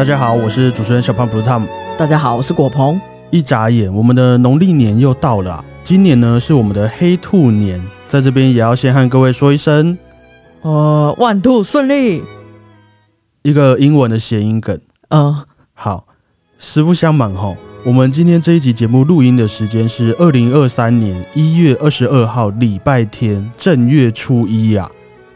大家好，我是主持人小胖 Blue Tom。大家好，我是果鹏。一眨眼，我们的农历年又到了啊、今年呢是我们的黑兔年，在这边也要先和各位说一声呃，万兔顺利。一个英文的谐音梗。嗯、好，实不相瞒哈，我们今天这一集节目录音的时间是二零二三年一月二十二号礼拜天正月初一啊。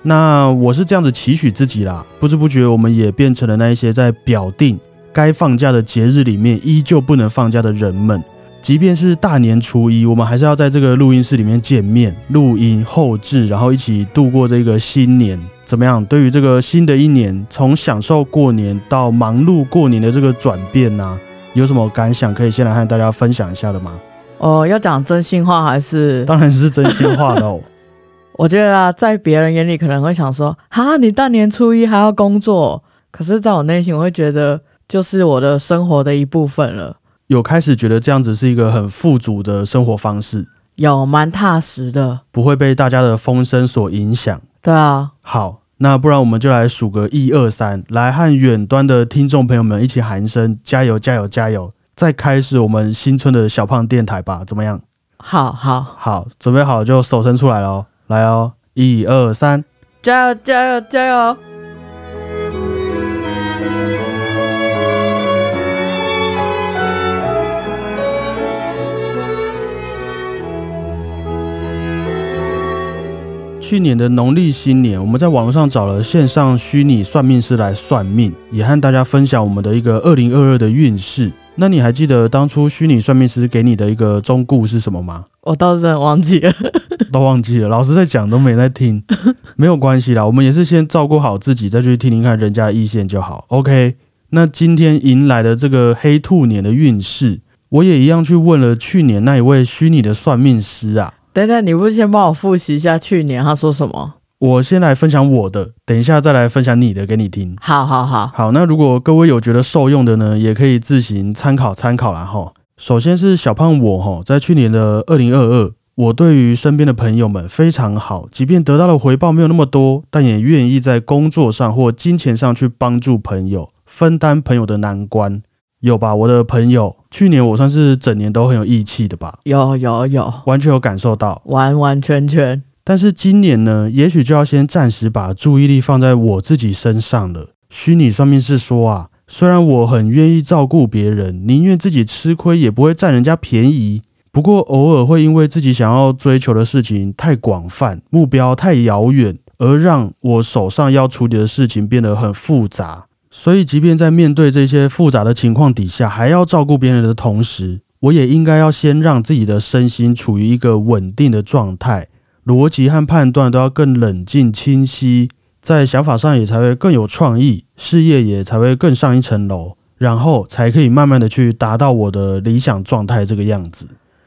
那我是这样子期许自己啦，不知不觉我们也变成了那一些在表定该放假的节日里面依旧不能放假的人们。即便是大年初一，我们还是要在这个录音室里面见面、录音、后置，然后一起度过这个新年。怎么样？对于这个新的一年，从享受过年到忙碌过年的这个转变呢、有什么感想？可以先来和大家分享一下的吗？哦、要讲真心话还是？当然是真心话喽。我觉得啊，在别人眼里可能会想说，哈，你大年初一还要工作，可是在我内心，我会觉得就是我的生活的一部分了，有开始觉得这样子是一个很富足的生活方式，有蛮踏实的。不会被大家的风声所影响。对啊，好，那不然我们就来数个一二三，来和远端的听众朋友们一起喊声加油加油加油！再开始我们新春的小胖电台吧，怎么样？好好，好，准备好就手伸出来喽，来哦，一二三。加油加油加油！去年的农历新年，我们在网络上找了线上虚拟算命师来算命，也和大家分享我们的一个二零二二的运势。那你还记得当初虚拟算命师给你的一个忠告是什么吗？我倒是很忘记了。都忘记了，老师在讲都没在听，没有关系啦，我们也是先照顾好自己，再去听听看人家的意见就好。OK，那今天迎来的这个黑兔年的运势，我也一样去问了去年那一位虚拟的算命师啊。等等，你不是先帮我复习一下去年他说什么？我先来分享我的，等一下再来分享你的给你听。好好好，好，那如果各位有觉得受用的呢，也可以自行参考参考啦哈。首先是小胖我哈，在去年的二零二二，我对于身边的朋友们非常好，即便得到的回报没有那么多，但也愿意在工作上或金钱上去帮助朋友，分担朋友的难关。有吧？我的朋友，去年我算是整年都很有义气的吧，有有有，完全有感受到。完完全全。但是今年呢，也许就要先暂时把注意力放在我自己身上了。虚拟算命是说啊，虽然我很愿意照顾别人，宁愿自己吃亏，也不会占人家便宜。不过偶尔会因为自己想要追求的事情太广泛，目标太遥远，而让我手上要处理的事情变得很复杂。所以，即便在面对这些复杂的情况底下，还要照顾别人的同时，我也应该要先让自己的身心处于一个稳定的状态。逻辑和判断都要更冷静清晰，在想法上也才会更有创意，事业也才会更上一层楼，然后才可以慢慢的去达到我的理想状态这个样子。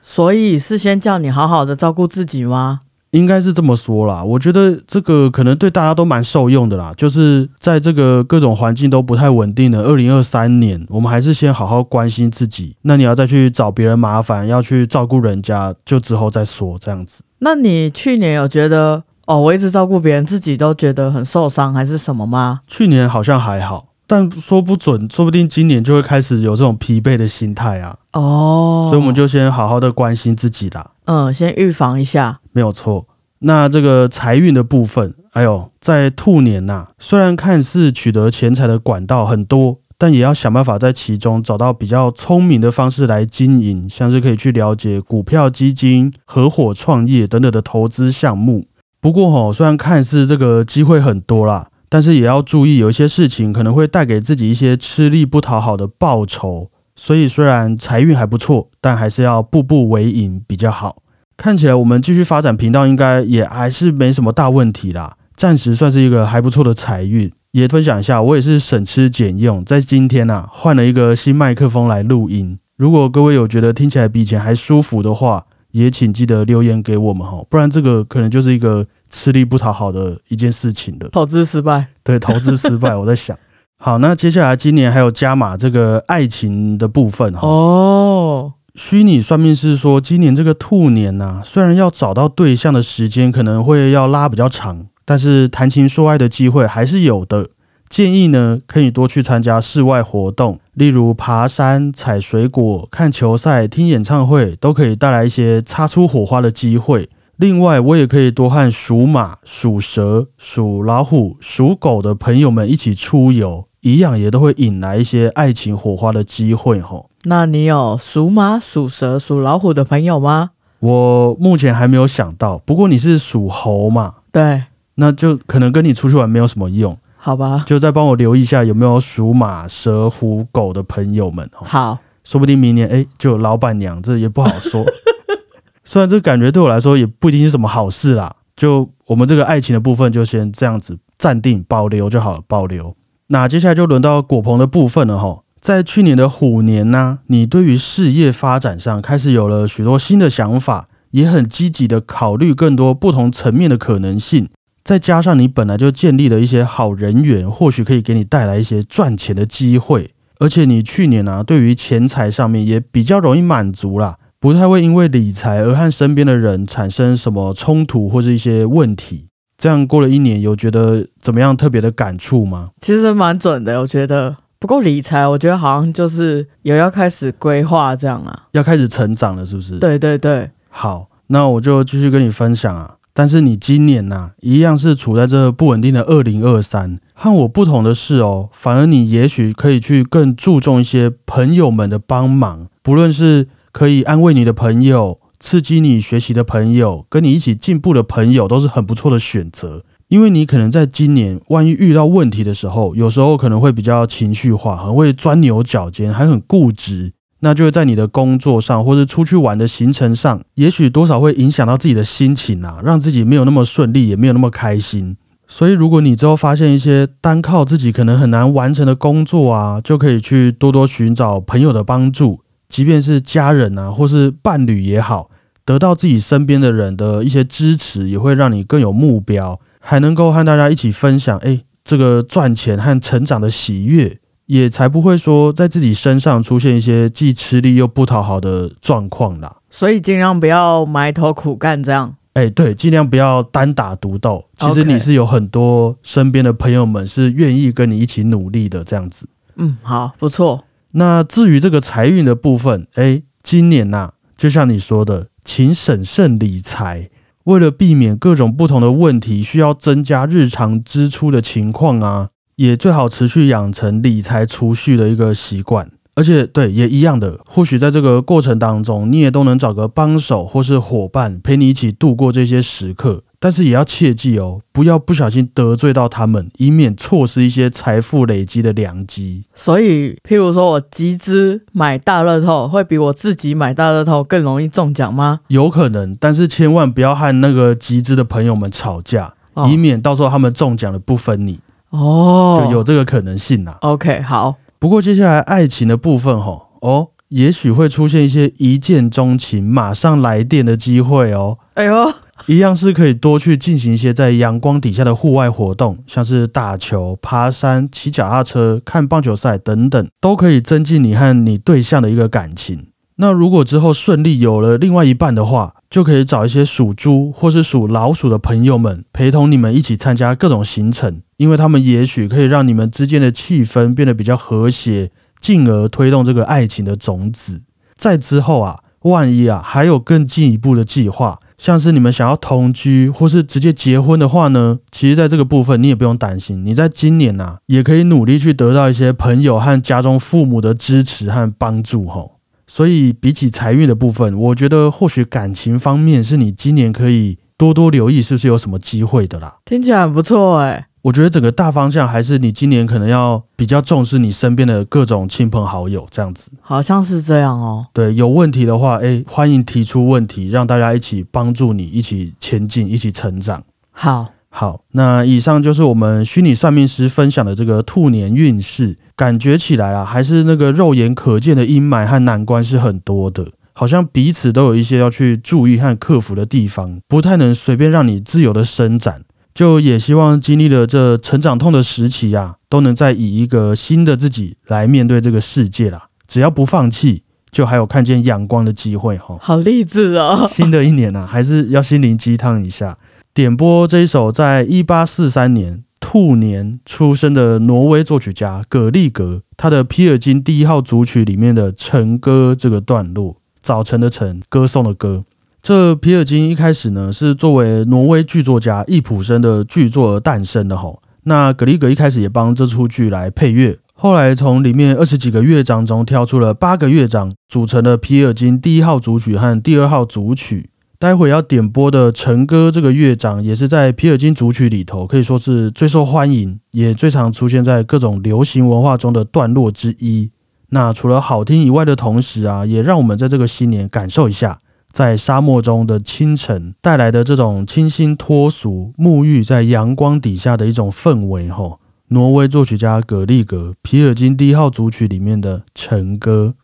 所以是先叫你好好的照顾自己吗？应该是这么说啦，我觉得这个可能对大家都蛮受用的啦。就是在这个各种环境都不太稳定的二零二三年，我们还是先好好关心自己。那你要再去找别人麻烦，要去照顾人家，就之后再说这样子。那你去年有觉得哦，我一直照顾别人，自己都觉得很受伤，还是什么吗？去年好像还好，但说不准，说不定今年就会开始有这种疲惫的心态啊。哦，所以我们就先好好的关心自己啦，嗯，先预防一下。没有错。那这个财运的部分，哎呦，在兔年呐、虽然看似取得钱财的管道很多，但也要想办法在其中找到比较聪明的方式来经营，像是可以去了解股票、基金、合伙创业等等的投资项目。不过吼，虽然看似这个机会很多啦，但是也要注意，有一些事情可能会带给自己一些吃力不讨好的报酬。所以虽然财运还不错，但还是要步步为营比较好。看起来我们继续发展频道，应该也还是没什么大问题啦。暂时算是一个还不错的财运。也分享一下，我也是省吃俭用，在今天啊换了一个新麦克风来录音。如果各位有觉得听起来比以前还舒服的话，也请记得留言给我们哈，不然这个可能就是一个吃力不讨好的一件事情了。投资失败，对，投资失败，我在想。好，那接下来今年还有加码这个爱情的部分哈。哦，虚拟算命师说，今年这个兔年呐、虽然要找到对象的时间可能会要拉比较长，但是谈情说爱的机会还是有的。建议呢可以多去参加室外活动，例如爬山、采水果、看球赛、听演唱会，都可以带来一些擦出火花的机会。另外，我也可以多和属马、属蛇、属老虎、属狗的朋友们一起出游，一样也都会引来一些爱情火花的机会吼。那你有属马、属蛇、属老虎的朋友吗？我目前还没有想到，不过你是属猴嘛，对，那就可能跟你出去玩没有什么用，好吧，就再帮我留意一下有没有属马、蛇、虎、狗的朋友们哦，好，说不定明年哎就有老板娘，这也不好说。虽然这感觉对我来说也不一定是什么好事啦，就我们这个爱情的部分就先这样子暂定保留就好了，保留。那接下来就轮到果鹏的部分了哈。在去年的虎年呢，你对于事业发展上开始有了许多新的想法，也很积极的考虑更多不同层面的可能性。再加上你本来就建立了一些好人缘，或许可以给你带来一些赚钱的机会。而且你去年呢，对于钱财上面也比较容易满足啦。不太会因为理财而和身边的人产生什么冲突或是一些问题。这样过了一年，有觉得怎么样特别的感触吗？其实蛮准的，我觉得。不过理财，我觉得好像就是有要开始规划这样啊，要开始成长了，是不是？对对对。好，那我就继续跟你分享啊。但是你今年呐，一样是处在这不稳定的二零二三。和我不同的是哦，反而你也许可以去更注重一些朋友们的帮忙，不论是。可以安慰你的朋友，刺激你学习的朋友，跟你一起进步的朋友，都是很不错的选择。因为你可能在今年，万一遇到问题的时候，有时候可能会比较情绪化，很会钻牛角尖，还很固执，那就会在你的工作上，或者出去玩的行程上，也许多少会影响到自己的心情啊，让自己没有那么顺利，也没有那么开心。所以，如果你之后发现一些单靠自己可能很难完成的工作啊，就可以去多多寻找朋友的帮助。即便是家人啊，或是伴侣也好，得到自己身边的人的一些支持，也会让你更有目标，还能够和大家一起分享，哎，这个赚钱和成长的喜悦，也才不会说在自己身上出现一些既吃力又不讨好的状况啦。所以尽量不要埋头苦干，这样。哎，对，尽量不要单打独斗。其实你是有很多身边的朋友们是愿意跟你一起努力的，这样子。嗯，好，不错。那至于这个财运的部分，哎，今年呐，就像你说的，请审慎理财，为了避免各种不同的问题，需要增加日常支出的情况啊，也最好持续养成理财储蓄的一个习惯。而且，对，也一样的，或许在这个过程当中，你也都能找个帮手或是伙伴陪你一起度过这些时刻。但是也要切记哦，不要不小心得罪到他们，以免错失一些财富累积的良机。所以，譬如说我集资买大乐透，会比我自己买大乐透更容易中奖吗？有可能，但是千万不要和那个集资的朋友们吵架，以免到时候他们中奖了不分你。哦，就有这个可能性呐。OK，好。不过接下来爱情的部分，吼哦，也许会出现一些一见钟情、马上来电的机会哦。哎呦！一样是可以多去进行一些在阳光底下的户外活动，像是打球、爬山、骑脚踏车、看棒球赛等等，都可以增进你和你对象的一个感情。那如果之后顺利有了另外一半的话，就可以找一些属猪或是属老鼠的朋友们陪同你们一起参加各种行程，因为他们也许可以让你们之间的气氛变得比较和谐，进而推动这个爱情的种子。在之后啊，万一啊还有更进一步的计划。像是你们想要同居或是直接结婚的话呢，其实在这个部分你也不用担心，你在今年呐也可以努力去得到一些朋友和家中父母的支持和帮助吼。所以比起财运的部分，我觉得或许感情方面是你今年可以多多留意，是不是有什么机会的啦？听起来很不错哎。我觉得整个大方向还是你今年可能要比较重视你身边的各种亲朋好友，这样子好像是这样哦。对，有问题的话，哎，欢迎提出问题，让大家一起帮助你，一起前进，一起成长。好，好，那以上就是我们虚拟算命师分享的这个兔年运势，感觉起来啊，还是那个肉眼可见的阴霾和难关是很多的，好像彼此都有一些要去注意和克服的地方，不太能随便让你自由的伸展。就也希望经历了这成长痛的时期呀，都能再以一个新的自己来面对这个世界啦。只要不放弃，就还有看见阳光的机会哈。好励志哦！新的一年呐，还是要心灵鸡汤一下。点播这一首在一八四三年兔年出生的挪威作曲家葛利格，他的《皮尔金第一号组曲》里面的晨歌这个段落，早晨的晨，歌颂的歌。这皮尔金一开始呢是作为挪威剧作家易普生的剧作而诞生的吼。那格里格一开始也帮这出剧来配乐，后来从里面二十几个乐章中挑出了八个乐章，组成了皮尔金第一号组曲和第二号组曲。待会要点播的晨歌这个乐章，也是在皮尔金组曲里头可以说是最受欢迎，也最常出现在各种流行文化中的段落之一。那除了好听以外的同时啊，也让我们在这个新年感受一下，在沙漠中的清晨带来的这种清新脱俗、沐浴在阳光底下的一种氛围。吼，挪威作曲家格利格《皮尔金第一号组曲》里面的晨歌。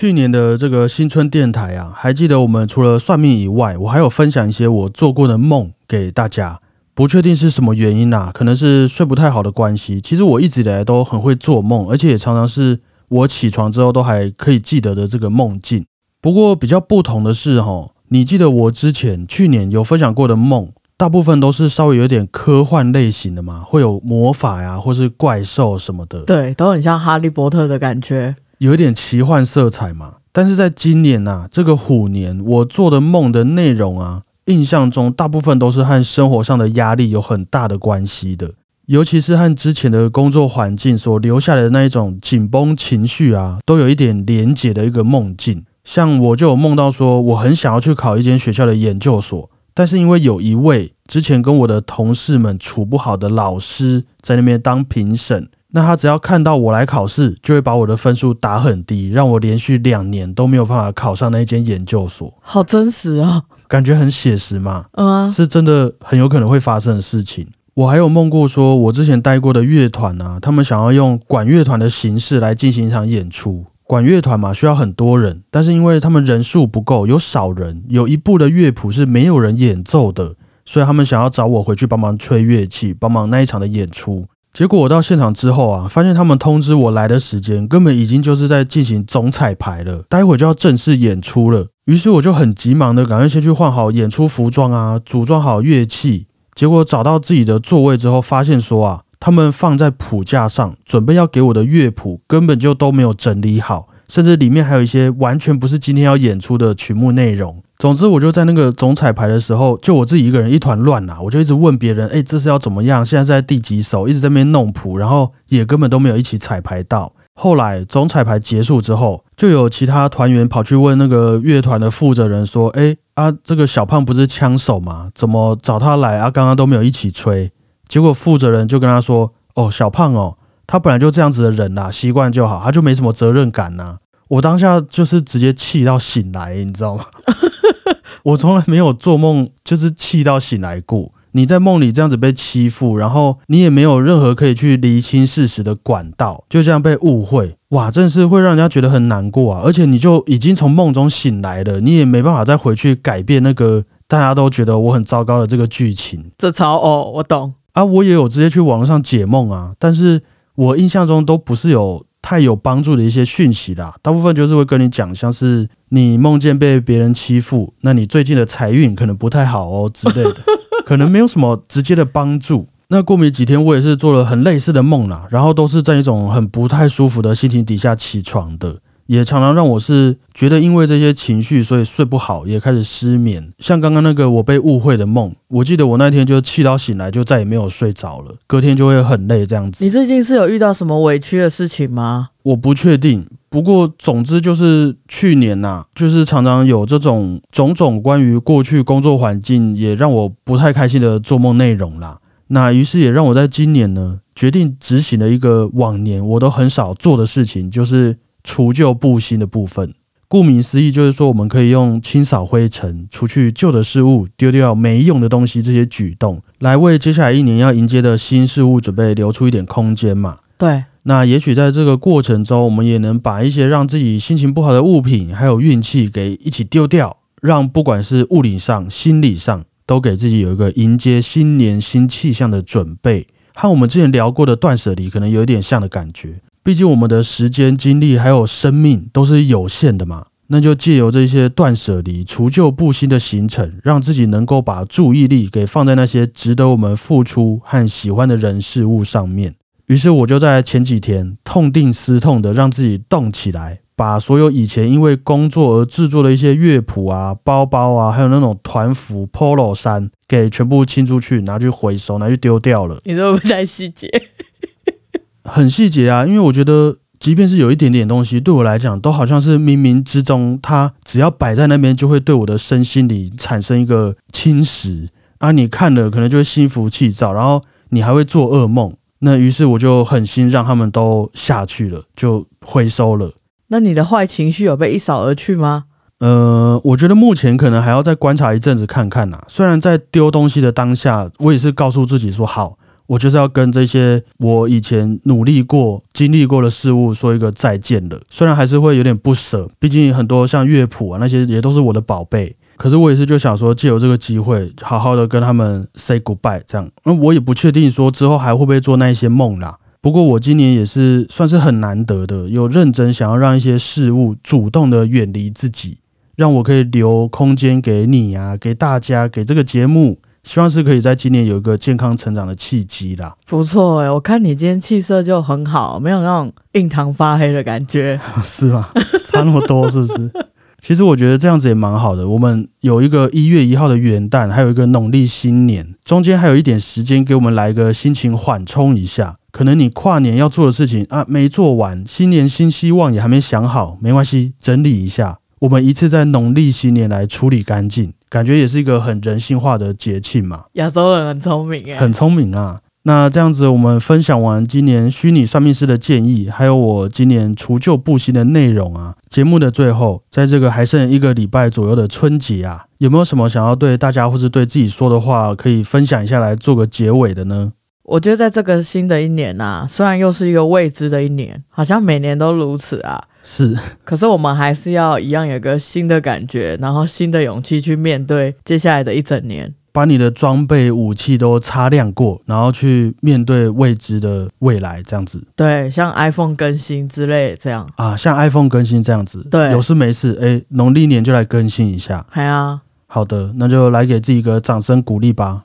去年的这个新春电台啊，还记得我们除了算命以外，我还有分享一些我做过的梦给大家。不确定是什么原因啊，可能是睡不太好的关系。其实我一直以来都很会做梦，而且也常常是我起床之后都还可以记得的这个梦境。不过比较不同的是，哈，你记得我之前去年有分享过的梦？大部分都是稍微有点科幻类型的嘛，会有魔法呀，或是怪兽什么的。对，都很像哈利波特的感觉，有一点奇幻色彩嘛。但是在今年呐，这个虎年，我做的梦的内容啊，印象中大部分都是和生活上的压力有很大的关系的，尤其是和之前的工作环境所留下来的那一种紧绷情绪啊，都有一点连结的一个梦境。像我就有梦到说，我很想要去考一间学校的研究所。但是因为有一位之前跟我的同事们处不好的老师在那边当评审，那他只要看到我来考试，就会把我的分数打很低，让我连续两年都没有办法考上那间研究所。好真实啊，感觉很写实嘛。嗯，是真的很有可能会发生的事情。我还有梦过，说我之前带过的乐团啊，他们想要用管乐团的形式来进行一场演出。管乐团嘛，需要很多人，但是因为他们人数不够，有少人，有一部的乐谱是没有人演奏的，所以他们想要找我回去帮忙吹乐器，帮忙那一场的演出。结果我到现场之后啊，发现他们通知我来的时间根本已经就是在进行总彩排了，待会就要正式演出了。于是我就很急忙的赶快先去换好演出服装啊，组装好乐器。结果找到自己的座位之后，发现说啊。他们放在谱架上，准备要给我的乐谱，根本就都没有整理好，甚至里面还有一些完全不是今天要演出的曲目内容。总之，我就在那个总彩排的时候，就我自己一个人一团乱呐，我就一直问别人：“哎，这是要怎么样？现在在第几首？”一直在那边弄谱，然后也根本都没有一起彩排到。后来总彩排结束之后，就有其他团员跑去问那个乐团的负责人说：“哎啊，这个小胖不是枪手吗？怎么找他来啊？刚刚都没有一起吹。”结果负责人就跟他说：“哦，小胖哦，他本来就这样子的人啦，习惯就好，他就没什么责任感呐。”我当下就是直接气到醒来，你知道吗？我从来没有做梦就是气到醒来过。你在梦里这样子被欺负，然后你也没有任何可以去厘清事实的管道，就这样被误会，哇，真是会让人家觉得很难过啊！而且你就已经从梦中醒来了，你也没办法再回去改变那个大家都觉得我很糟糕的这个剧情。这超哦，我懂。啊，我也有直接去网络上解梦啊，但是我印象中都不是有太有帮助的一些讯息啦，大部分就是会跟你讲，像是你梦见被别人欺负，那你最近的财运可能不太好哦之类的，可能没有什么直接的帮助。那过没几天，我也是做了很类似的梦啦，然后都是在一种很不太舒服的心情底下起床的。也常常让我是觉得，因为这些情绪，所以睡不好，也开始失眠。像刚刚那个我被误会的梦，我记得我那天就气到醒来，就再也没有睡着了。隔天就会很累，这样子。你最近是有遇到什么委屈的事情吗？我不确定，不过总之就是去年呐，就是常常有这种种种关于过去工作环境也让我不太开心的做梦内容啦。那于是也让我在今年呢，决定执行了一个往年我都很少做的事情，就是。除旧布新的部分，顾名思义，就是说我们可以用清扫灰尘、除去旧的事物、丢掉没用的东西这些举动，来为接下来一年要迎接的新事物准备留出一点空间嘛？对。那也许在这个过程中，我们也能把一些让自己心情不好的物品，还有运气给一起丢掉，让不管是物理上、心理上，都给自己有一个迎接新年新气象的准备，和我们之前聊过的断舍离可能有一点像的感觉。毕竟我们的时间、精力还有生命都是有限的嘛，那就借由这些断舍离、除旧布新的行程，让自己能够把注意力给放在那些值得我们付出和喜欢的人事物上面。于是我就在前几天痛定思痛的让自己动起来，把所有以前因为工作而制作的一些乐谱啊、包包啊，还有那种团服、polo 衫，给全部清出去，拿去回收，拿去丢掉了。你这不太细节。很细节啊，因为我觉得，即便是有一点点东西，对我来讲，都好像是冥冥之中，它只要摆在那边，就会对我的身心里产生一个侵蚀啊。你看了，可能就会心浮气躁，然后你还会做噩梦。那于是我就狠心让他们都下去了，就回收了。那你的坏情绪有被一扫而去吗？呃，我觉得目前可能还要再观察一阵子看看呐。虽然在丢东西的当下，我也是告诉自己说好。我就是要跟这些我以前努力过、经历过的事物说一个再见了。虽然还是会有点不舍，毕竟很多像乐谱啊那些也都是我的宝贝。可是我也是就想说，借由这个机会，好好的跟他们 say goodbye，这样。那我也不确定说之后还会不会做那一些梦啦。不过我今年也是算是很难得的，有认真想要让一些事物主动的远离自己，让我可以留空间给你啊，给大家，给这个节目。希望是可以在今年有一个健康成长的契机啦。不错哎，我看你今天气色就很好，没有那种印堂发黑的感觉，是吗？差那么多是不是？其实我觉得这样子也蛮好的。我们有一个一月一号的元旦，还有一个农历新年，中间还有一点时间给我们来个心情缓冲一下。可能你跨年要做的事情啊没做完，新年新希望也还没想好，没关系，整理一下。我们一次在农历新年来处理干净，感觉也是一个很人性化的节庆嘛。亚洲人很聪明哎，很聪明啊。那这样子，我们分享完今年虚拟算命师的建议，还有我今年除旧布新的内容啊。节目的最后，在这个还剩一个礼拜左右的春节啊，有没有什么想要对大家或是对自己说的话，可以分享一下来做个结尾的呢？我觉得在这个新的一年呐，虽然又是一个未知的一年，好像每年都如此啊。是，可是我们还是要一样有个新的感觉，然后新的勇气去面对接下来的一整年。把你的装备武器都擦亮过，然后去面对未知的未来，这样子。对，像 iPhone 更新之类这样啊，像 iPhone 更新这样子。对，有事没事，哎，农历年就来更新一下。还啊，好的，那就来给自己一个掌声鼓励吧。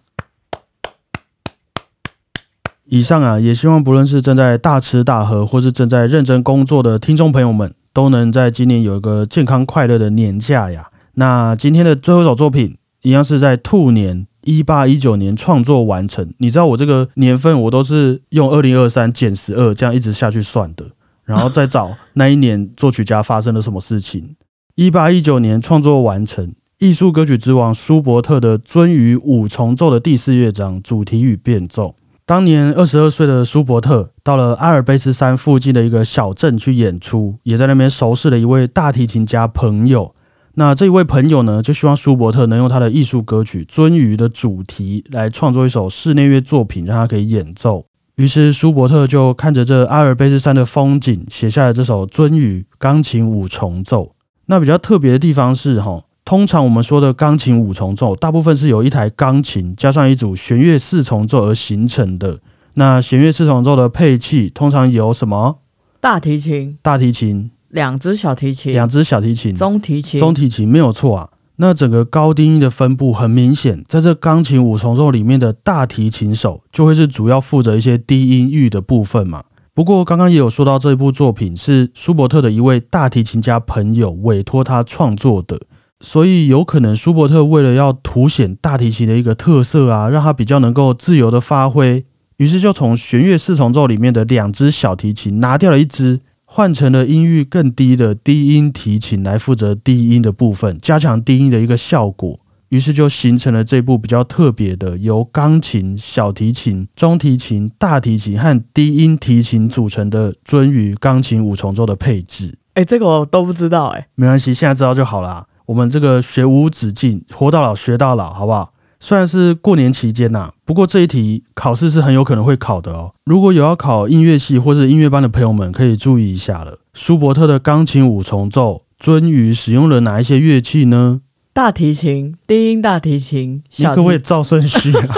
以上啊，也希望不论是正在大吃大喝，或是正在认真工作的听众朋友们，都能在今年有一个健康快乐的年假呀。那今天的最后一首作品。一样是在兔年一八一九年创作完成。你知道我这个年份，我都是用二零二三减十二这样一直下去算的，然后再找那一年作曲家发生了什么事情。一八一九年创作完成，艺术歌曲之王舒伯特的《鳟鱼五重奏》的第四乐章主题与变奏。当年二十二岁的舒伯特到了阿尔卑斯山附近的一个小镇去演出，也在那边熟识了一位大提琴家朋友。那这一位朋友呢，就希望舒伯特能用他的艺术歌曲《鳟鱼》的主题来创作一首室内乐作品，让他可以演奏。于是舒伯特就看着这阿尔卑斯山的风景，写下了这首《鳟鱼》钢琴五重奏。那比较特别的地方是，哈，通常我们说的钢琴五重奏，大部分是由一台钢琴加上一组弦乐四重奏而形成的。那弦乐四重奏的配器通常有什么？大提琴，大提琴。两只小提琴，两只小提琴，中提琴，中提琴没有错啊。那整个高低音的分布很明显，在这钢琴五重奏里面的大提琴手就会是主要负责一些低音域的部分嘛。不过刚刚也有说到，这部作品是舒伯特的一位大提琴家朋友委托他创作的，所以有可能舒伯特为了要凸显大提琴的一个特色啊，让他比较能够自由的发挥，于是就从弦乐四重奏里面的两只小提琴拿掉了一只。换成了音域更低的低音提琴来负责低音的部分，加强低音的一个效果，于是就形成了这部比较特别的由钢琴、小提琴、中提琴、大提琴和低音提琴组成的鳟鱼钢琴五重奏的配置。哎，这个我都不知道，哎，没关系，现在知道就好啦。我们这个学无止境，活到老学到老，好不好？虽然是过年期间呐，不过这一题考试是很有可能会考的哦。如果有要考音乐系或是音乐班的朋友们，可以注意一下了。舒伯特的钢琴五重奏鳟鱼使用了哪一些乐器呢？大提琴、低音大提琴。你可不可以照顺序啊？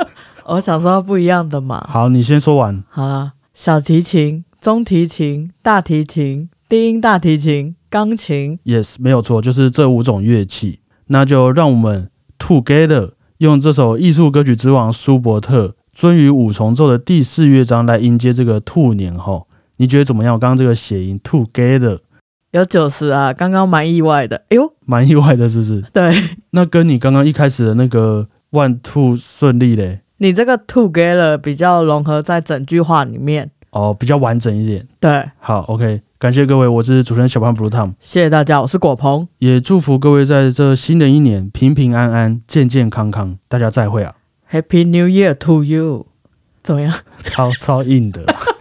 我想说不一样的嘛。好，你先说完。好了，小提琴、中提琴、大提琴、低音大提琴、钢琴。Yes，没有错，就是这五种乐器。那就让我们 together。用这首艺术歌曲之王舒伯特《鳟鱼五重奏》的第四乐章来迎接这个兔年吼，你觉得怎么样？我刚刚这个谐音 together 有九十啊，刚刚蛮意外的。哎呦，蛮意外的，是不是？对。那跟你刚刚一开始的那个 one two 顺利嘞？你这个 together 比较融合在整句话里面哦，比较完整一点。对，好，OK。感谢各位，我是主持人小胖 Blue Tom。谢谢大家，我是果鹏，也祝福各位在这新的一年平平安安、健健康康。大家再会啊！Happy New Year to you！怎么样？超超硬的。